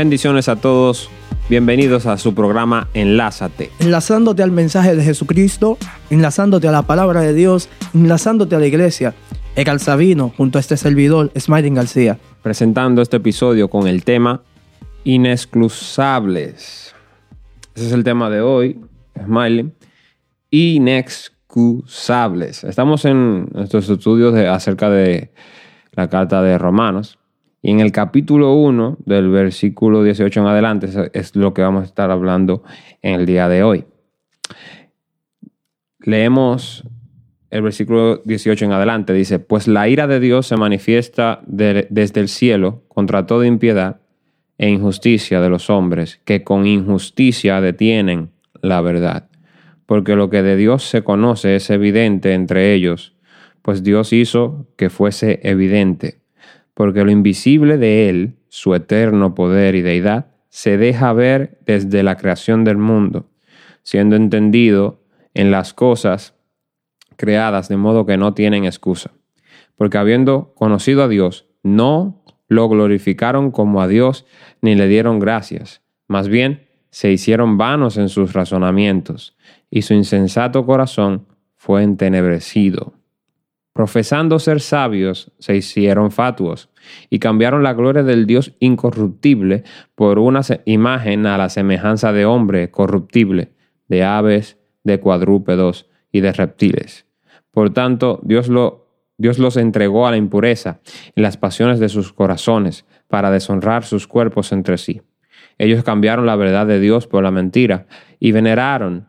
Bendiciones a todos. Bienvenidos a su programa Enlázate. Enlazándote al mensaje de Jesucristo, enlazándote a la palabra de Dios, enlazándote a la iglesia. Egal Sabino, junto a este servidor, Smiling García. Presentando este episodio con el tema Inexcusables. Ese es el tema de hoy, Smiling. Inexcusables. Estamos en nuestros estudios de, acerca de la carta de Romanos. Y en el capítulo 1 del versículo 18 en adelante es lo que vamos a estar hablando en el día de hoy. Leemos el versículo 18 en adelante. Dice, pues la ira de Dios se manifiesta desde el cielo contra toda impiedad e injusticia de los hombres, que con injusticia detienen la verdad. Porque lo que de Dios se conoce es evidente entre ellos, pues Dios hizo que fuese evidente porque lo invisible de Él, su eterno poder y deidad, se deja ver desde la creación del mundo, siendo entendido en las cosas creadas de modo que no tienen excusa. Porque habiendo conocido a Dios, no lo glorificaron como a Dios ni le dieron gracias, más bien se hicieron vanos en sus razonamientos, y su insensato corazón fue entenebrecido. Profesando ser sabios, se hicieron fatuos y cambiaron la gloria del Dios incorruptible por una imagen a la semejanza de hombre corruptible, de aves, de cuadrúpedos y de reptiles. Por tanto, Dios, lo, Dios los entregó a la impureza y las pasiones de sus corazones para deshonrar sus cuerpos entre sí. Ellos cambiaron la verdad de Dios por la mentira y veneraron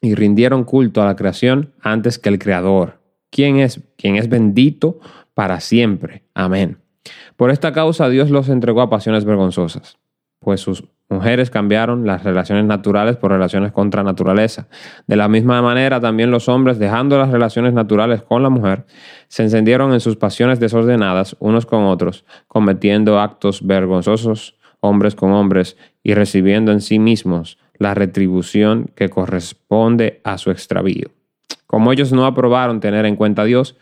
y rindieron culto a la creación antes que el Creador quien es, quien es bendito para siempre. Amén. Por esta causa Dios los entregó a pasiones vergonzosas, pues sus mujeres cambiaron las relaciones naturales por relaciones contra naturaleza. De la misma manera también los hombres, dejando las relaciones naturales con la mujer, se encendieron en sus pasiones desordenadas unos con otros, cometiendo actos vergonzosos hombres con hombres y recibiendo en sí mismos la retribución que corresponde a su extravío. Como ellos no aprobaron tener en cuenta a Dios,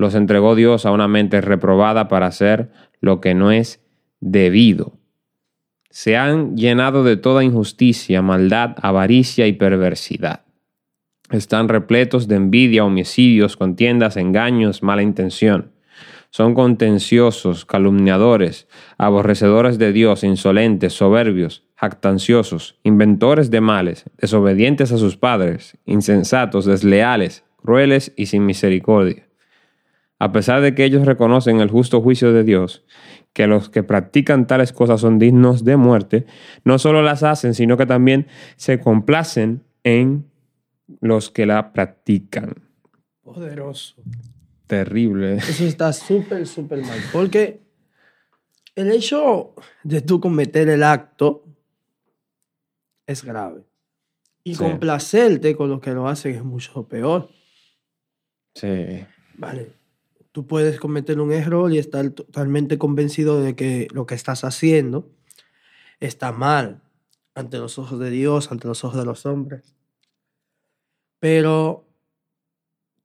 los entregó Dios a una mente reprobada para hacer lo que no es debido. Se han llenado de toda injusticia, maldad, avaricia y perversidad. Están repletos de envidia, homicidios, contiendas, engaños, mala intención. Son contenciosos, calumniadores, aborrecedores de Dios, insolentes, soberbios, jactanciosos, inventores de males, desobedientes a sus padres, insensatos, desleales, crueles y sin misericordia. A pesar de que ellos reconocen el justo juicio de Dios, que los que practican tales cosas son dignos de muerte, no solo las hacen, sino que también se complacen en los que la practican. Poderoso. Terrible. Eso está súper, súper mal. Porque el hecho de tú cometer el acto es grave. Y complacerte con lo que lo hacen es mucho peor. Sí. Vale. Tú puedes cometer un error y estar totalmente convencido de que lo que estás haciendo está mal ante los ojos de Dios, ante los ojos de los hombres. Pero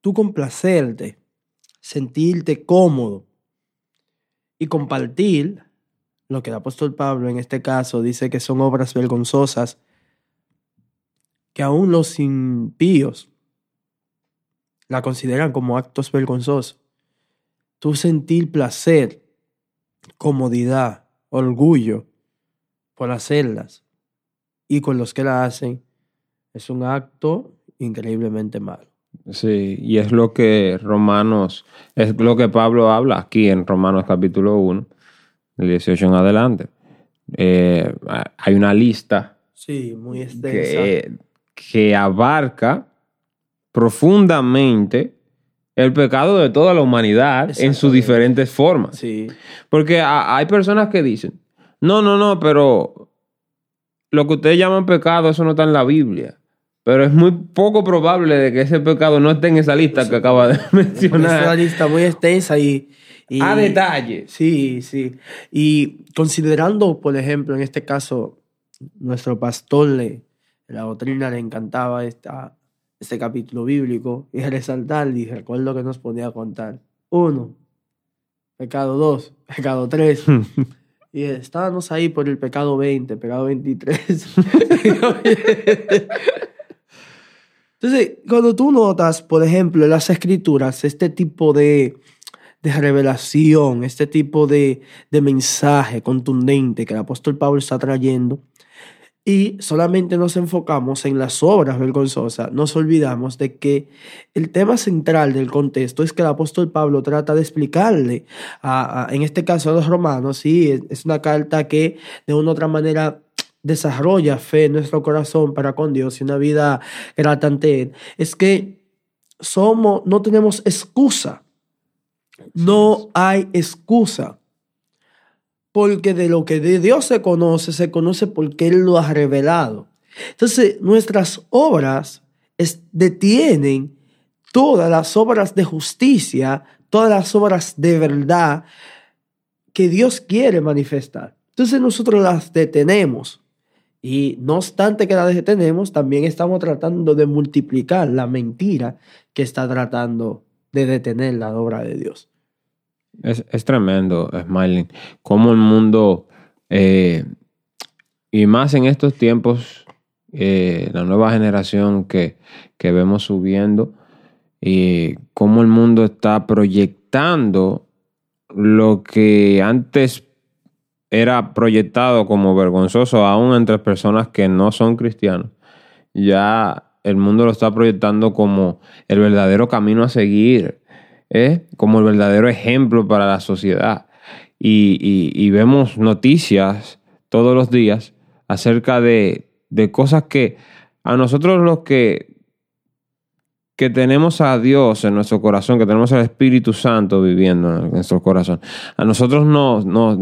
tú complacerte, sentirte cómodo y compartir lo que el apóstol Pablo en este caso dice que son obras vergonzosas que aún los impíos la consideran como actos vergonzosos. Tú sentir placer, comodidad, orgullo por hacerlas y con los que la hacen es un acto increíblemente malo. Sí, y es lo que Romanos, es lo que Pablo habla aquí en Romanos capítulo 1, el 18 en adelante. Eh, hay una lista. Sí, muy extensa que abarca profundamente el pecado de toda la humanidad en sus diferentes formas. Sí. Porque hay personas que dicen, no, no, no, pero lo que ustedes llaman pecado, eso no está en la Biblia. Pero es muy poco probable de que ese pecado no esté en esa lista que acaba de mencionar. Es una lista muy extensa y, y, A detalle. Sí, sí. Y considerando, por ejemplo, en este caso, nuestro pastor le, la doctrina le encantaba esta, este capítulo bíblico y resaltar, y recuerdo que nos ponía a contar. Uno, pecado dos, pecado tres. Y estábamos ahí por el pecado 20, pecado 23. Entonces, cuando tú notas, por ejemplo, en las escrituras, este tipo de, de revelación, este tipo de, de mensaje contundente que el apóstol Pablo está trayendo, y solamente nos enfocamos en las obras vergonzosas, nos olvidamos de que el tema central del contexto es que el apóstol Pablo trata de explicarle, a, en este caso a los romanos, sí, es una carta que de una u otra manera desarrolla fe en nuestro corazón para con Dios y una vida grata ante Él, es que somos, no tenemos excusa. No hay excusa. Porque de lo que de Dios se conoce, se conoce porque Él lo ha revelado. Entonces, nuestras obras detienen todas las obras de justicia, todas las obras de verdad que Dios quiere manifestar. Entonces nosotros las detenemos. Y no obstante que la detenemos, también estamos tratando de multiplicar la mentira que está tratando de detener la obra de Dios. Es, es tremendo, Smiling, cómo el mundo, eh, y más en estos tiempos, eh, la nueva generación que, que vemos subiendo, y cómo el mundo está proyectando lo que antes era proyectado como vergonzoso aún entre personas que no son cristianos, ya el mundo lo está proyectando como el verdadero camino a seguir, ¿eh? como el verdadero ejemplo para la sociedad. Y, vemos noticias todos los días acerca de, de, cosas que a nosotros los que, que tenemos a Dios en nuestro corazón, que tenemos al Espíritu Santo viviendo en nuestro corazón, a nosotros nos, nos,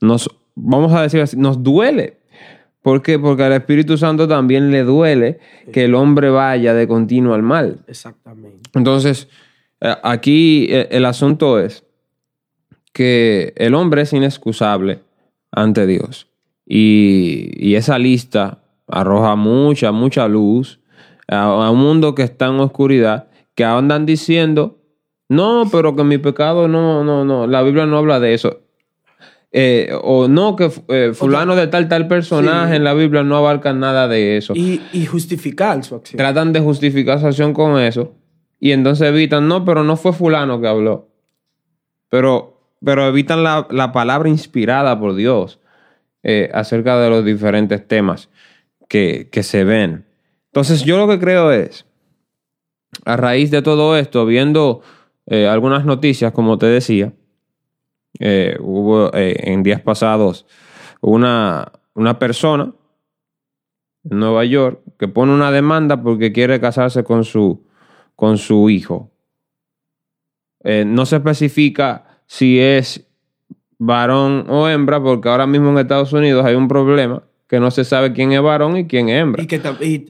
nos vamos a decir así, nos duele. ¿Por qué? Porque al Espíritu Santo también le duele que el hombre vaya de continuo al mal. Exactamente. Entonces, aquí eh, el asunto es que el hombre es inexcusable ante Dios. Y, esa lista arroja mucha, mucha luz a, un mundo que está en oscuridad, que andan diciendo, no, pero que mi pecado no, no, no, la Biblia no habla de eso. Eh, o no, que fulano de tal, tal personaje en la Biblia no abarca nada de eso. Y, y justificar su acción. Tratan de justificar su acción con eso. Y entonces evitan, no, pero no fue fulano que habló. Pero, pero evitan la, palabra inspirada por Dios eh, acerca de los diferentes temas que, se ven. Entonces yo lo que creo es, a raíz de todo esto, viendo eh, algunas noticias, como te decía, eh, hubo en días pasados una, una persona en Nueva York que pone una demanda porque quiere casarse con su con su hijo. Eh, no se especifica si es varón o hembra, porque ahora mismo en Estados Unidos hay un problema que no se sabe quién es varón y quién es hembra. Y que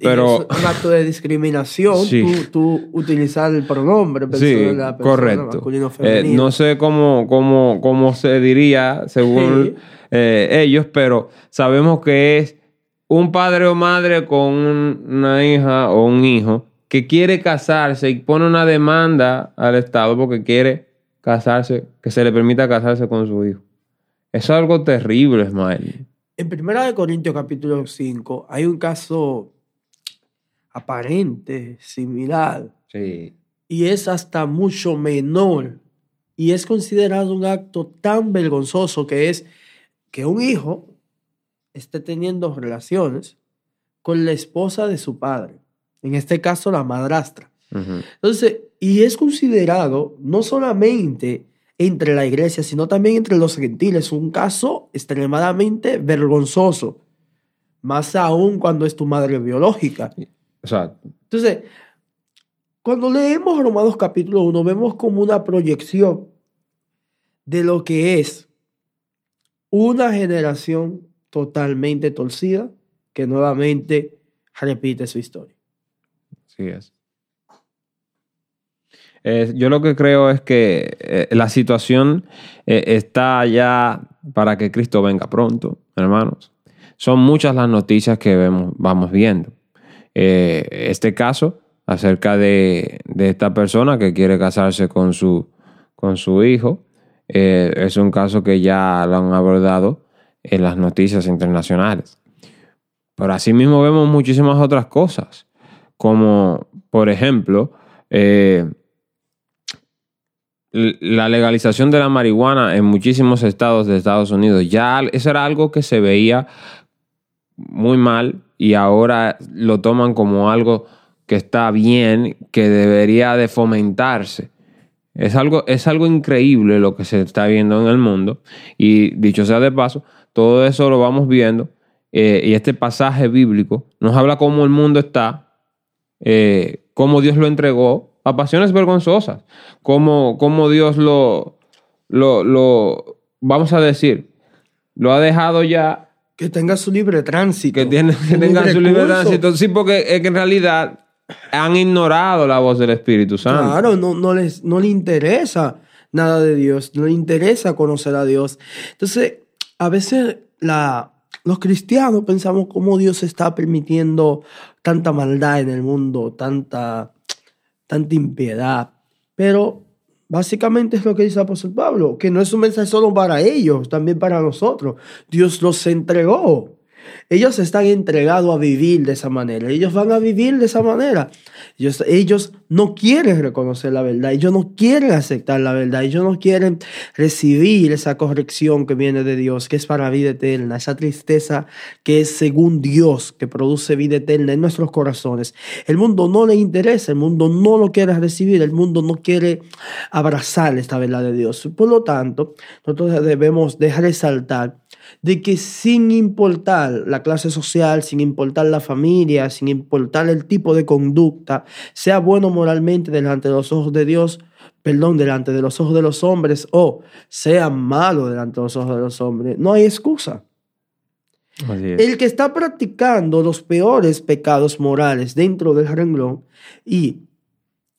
Pero, es un acto de discriminación tú, utilizar el pronombre sí, correcto. Eh, no sé cómo, cómo, cómo se diría según eh, ellos, pero sabemos que es un padre o madre con una hija o un hijo que quiere casarse y pone una demanda al Estado porque quiere casarse, que se le permita casarse con su hijo. Es algo terrible, Ismael. En Primera de Corintios capítulo 5 hay un caso aparente, similar. Sí. Y es hasta mucho menor. Y es considerado un acto tan vergonzoso que es que un hijo esté teniendo relaciones con la esposa de su padre en este caso la madrastra. Entonces, y es considerado no solamente entre la iglesia, sino también entre los gentiles, un caso extremadamente vergonzoso, más aún cuando es tu madre biológica. Exacto. Entonces, cuando leemos Romanos capítulo 1, vemos como una proyección de lo que es una generación totalmente torcida que nuevamente repite su historia. Es. yo lo que creo es que eh, la situación eh, está ya para que Cristo venga pronto, hermanos. Son muchas las noticias que vemos, vamos viendo. Eh, este caso acerca de, esta persona que quiere casarse con su, con su hijo es un caso que ya lo han abordado en las noticias internacionales. Pero asimismo vemos muchísimas otras cosas, como por ejemplo eh, la legalización de la marihuana en muchísimos estados de Estados Unidos. Ya eso era algo que se veía muy mal y ahora lo toman como algo que está bien, que debería de fomentarse. Es algo, es algo increíble lo que se está viendo en el mundo. Y dicho sea de paso, todo eso lo vamos viendo. Eh, y este pasaje bíblico nos habla cómo el mundo está, eh, cómo Dios lo entregó a pasiones vergonzosas, cómo, cómo Dios lo, lo, lo, vamos a decir, lo ha dejado ya que tenga su libre tránsito. Que, tiene, que tenga su libre tránsito. Sí, porque es que en realidad han ignorado la voz del Espíritu Santo. Claro, no, no, les, no le interesa nada de Dios, no le interesa conocer a Dios. Entonces, a veces la, los cristianos pensamos cómo Dios está permitiendo tanta maldad en el mundo, tanta, tanta impiedad. Pero Básicamente es lo que dice el apóstol Pablo, que no es un mensaje solo para ellos, también para nosotros. Dios los entregó. Ellos están entregados a vivir de esa manera. Ellos van a vivir de esa manera. Ellos, ellos, no quieren reconocer la verdad. Ellos no quieren aceptar la verdad. Ellos no quieren recibir esa corrección que viene de Dios, que es para vida eterna. Esa tristeza que es según Dios, que produce vida eterna en nuestros corazones. El mundo no le interesa. El mundo no lo quiere recibir. El mundo no quiere abrazar esta verdad de Dios. Por lo tanto, nosotros debemos de saltar de que sin importar la clase social, sin importar la familia, sin importar el tipo de conducta, sea bueno moralmente delante de los ojos de Dios, perdón, delante de los ojos de los hombres, o sea malo delante de los ojos de los hombres, no hay excusa. El que está practicando los peores pecados morales dentro del renglón y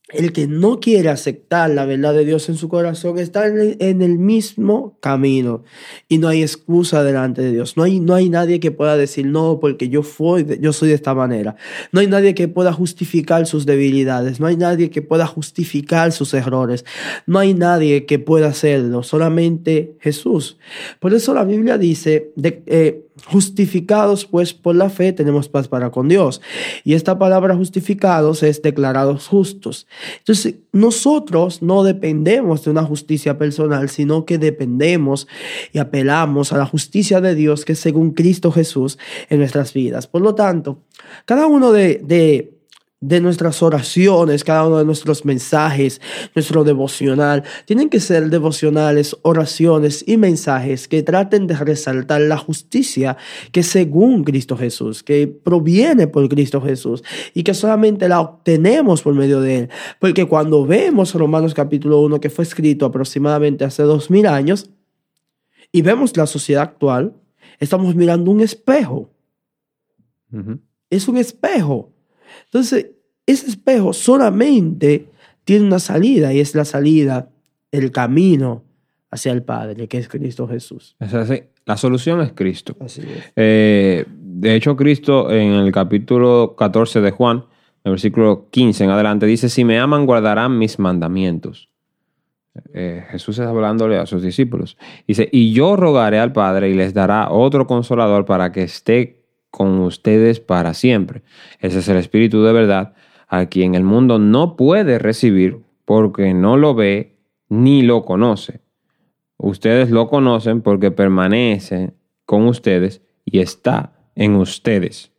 el que no quiere aceptar la verdad de Dios en su corazón está en el mismo camino y no hay excusa delante de Dios. No hay, no hay nadie que pueda decir no porque yo, fui, yo soy de esta manera. No hay nadie que pueda justificar sus debilidades. No hay nadie que pueda justificar sus errores. No hay nadie que pueda hacerlo. Solamente Jesús. Por eso la Biblia dice de, eh, Justificados pues por la fe tenemos paz para con Dios. Y esta palabra justificados es declarados justos. Entonces nosotros no dependemos de una justicia personal, sino que dependemos y apelamos a la justicia de Dios que es según Cristo Jesús en nuestras vidas. Por lo tanto, cada uno de, de de nuestras oraciones, cada uno de nuestros mensajes, nuestro devocional, tienen que ser devocionales, oraciones y mensajes que traten de resaltar la justicia que según Cristo Jesús, que proviene por Cristo Jesús y que solamente la obtenemos por medio de Él. Porque cuando vemos Romanos capítulo 1 que fue escrito aproximadamente hace dos mil años y vemos la sociedad actual, estamos mirando un espejo. Es un espejo entonces, ese espejo solamente tiene una salida y es la salida, el camino hacia el Padre, que es Cristo Jesús. La solución es Cristo. Así es. Eh, de hecho, Cristo en el capítulo 14 de Juan, en el versículo 15 en adelante, dice, si me aman, guardarán mis mandamientos. Eh, Jesús está hablándole a sus discípulos. Dice, y yo rogaré al Padre y les dará otro consolador para que esté con ustedes para siempre. Ese es el Espíritu de verdad, a quien el mundo no puede recibir porque no lo ve ni lo conoce. Ustedes lo conocen porque permanece con ustedes y está en ustedes.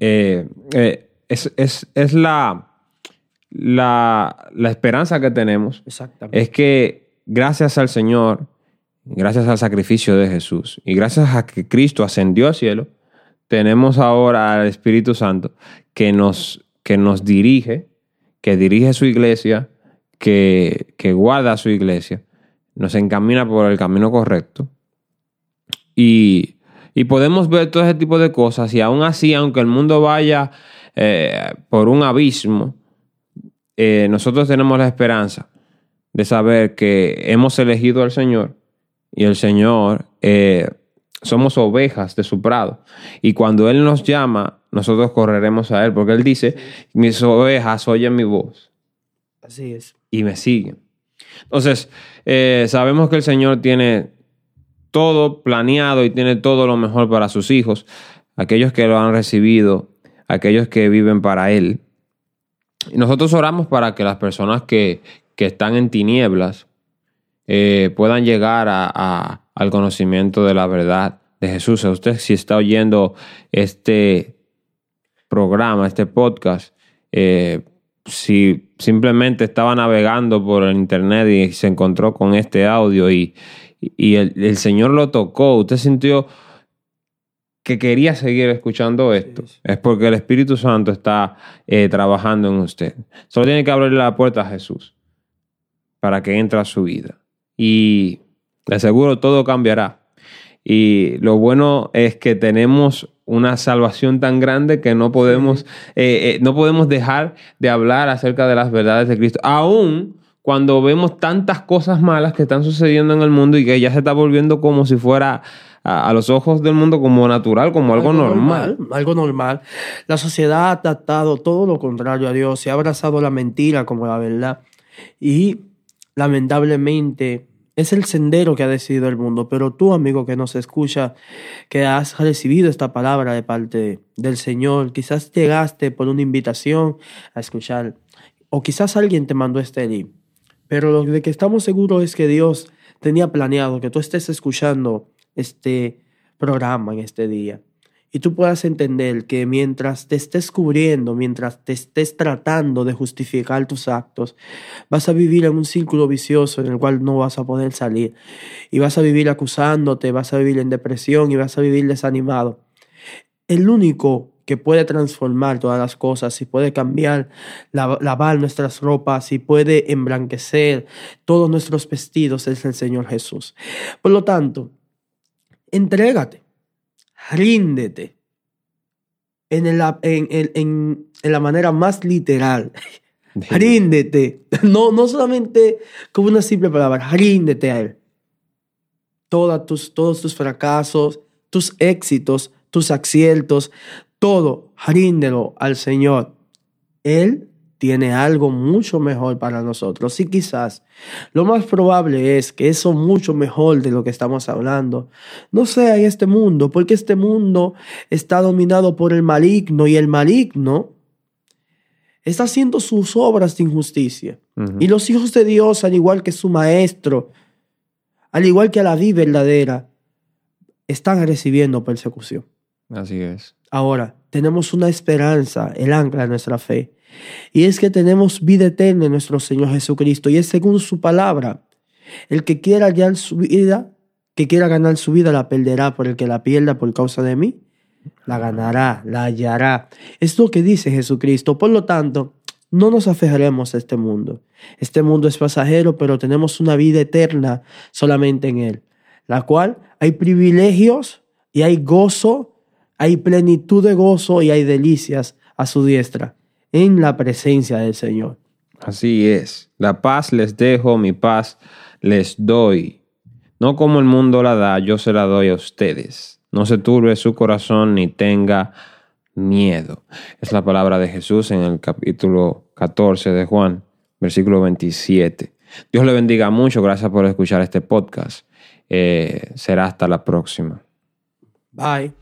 Eh, eh, es, la, la, la, esperanza que tenemos. Es que gracias al Señor, gracias al sacrificio de Jesús y gracias a que Cristo ascendió al cielo, tenemos ahora al Espíritu Santo que nos, que nos dirige, que dirige su iglesia, que, que guarda su iglesia, nos encamina por el camino correcto. Y, podemos ver todo ese tipo de cosas y aún así, aunque el mundo vaya eh, por un abismo, eh, nosotros tenemos la esperanza de saber que hemos elegido al Señor y el Señor eh, somos ovejas de su prado. Y cuando Él nos llama, nosotros correremos a Él, porque Él dice, mis ovejas oyen mi voz. Así es. Y me siguen. Entonces, eh, sabemos que el Señor tiene todo planeado y tiene todo lo mejor para sus hijos, aquellos que lo han recibido, aquellos que viven para Él. Y nosotros oramos para que las personas que, que están en tinieblas eh, puedan llegar a, al conocimiento de la verdad de Jesús. Usted si está oyendo este programa, este podcast, eh, si simplemente estaba navegando por el internet y se encontró con este audio y, y el, Señor lo tocó, usted sintió que quería seguir escuchando esto, es porque el Espíritu Santo está eh, trabajando en usted. Solo tiene que abrirle la puerta a Jesús para que entre a su vida. Y le aseguro todo cambiará. Y lo bueno es que tenemos una salvación tan grande que no podemos, eh, eh, no podemos dejar de hablar acerca de las verdades de Cristo. Aún cuando vemos tantas cosas malas que están sucediendo en el mundo y que ya se está volviendo como si fuera a, los ojos del mundo como natural, como algo, normal. normal. Algo normal. La sociedad ha tratado todo lo contrario a Dios, se ha abrazado la mentira como la verdad. Y lamentablemente es el sendero que ha decidido el mundo, pero tú, amigo que nos escucha, que has recibido esta palabra de parte del Señor, quizás llegaste por una invitación a escuchar, o quizás alguien te mandó este link, pero lo de que estamos seguros es que Dios tenía planeado que tú estés escuchando este programa en este día y tú puedas entender que mientras te estés cubriendo, mientras te estés tratando de justificar tus actos, vas a vivir en un círculo vicioso en el cual no vas a poder salir. Y vas a vivir acusándote, vas a vivir en depresión y vas a vivir desanimado. El único que puede transformar todas las cosas, y puede cambiar, lavar nuestras ropas, y puede emblanquecer todos nuestros vestidos es el Señor Jesús. Por lo tanto, entrégate ríndete. En la, en, la manera más literal. ríndete. No, no solamente como una simple palabra, ríndete a Él. Toda tus, todos tus fracasos, tus éxitos, tus aciertos, todo, ríndelo al Señor. Él tiene algo mucho mejor para nosotros. Y quizás lo más probable es que eso mucho mejor de lo que estamos hablando no sea en este mundo, porque este mundo está dominado por el maligno y el maligno está haciendo sus obras de injusticia. Y los hijos de Dios, al igual que su maestro, al igual que a la vida verdadera, están recibiendo persecución. Así es. Ahora, tenemos una esperanza, el ancla de nuestra fe, y es que tenemos vida eterna en nuestro Señor Jesucristo y es según su palabra. El que quiera hallar su vida, que quiera ganar su vida, la perderá, por el que la pierda por causa de mí, la ganará, la hallará. Es lo que dice Jesucristo. Por lo tanto, no nos aferremos a este mundo. Este mundo es pasajero, pero tenemos una vida eterna solamente en Él, la cual hay privilegios y hay gozo, hay plenitud de gozo y hay delicias a su diestra en la presencia del Señor. Así es. La paz les dejo, mi paz les doy. No como el mundo la da, yo se la doy a ustedes. No se turbe su corazón ni tenga miedo. Es la palabra de Jesús en el capítulo 14 de Juan, versículo 27. Dios le bendiga mucho. Gracias por escuchar este podcast. Eh, será hasta la próxima. Bye.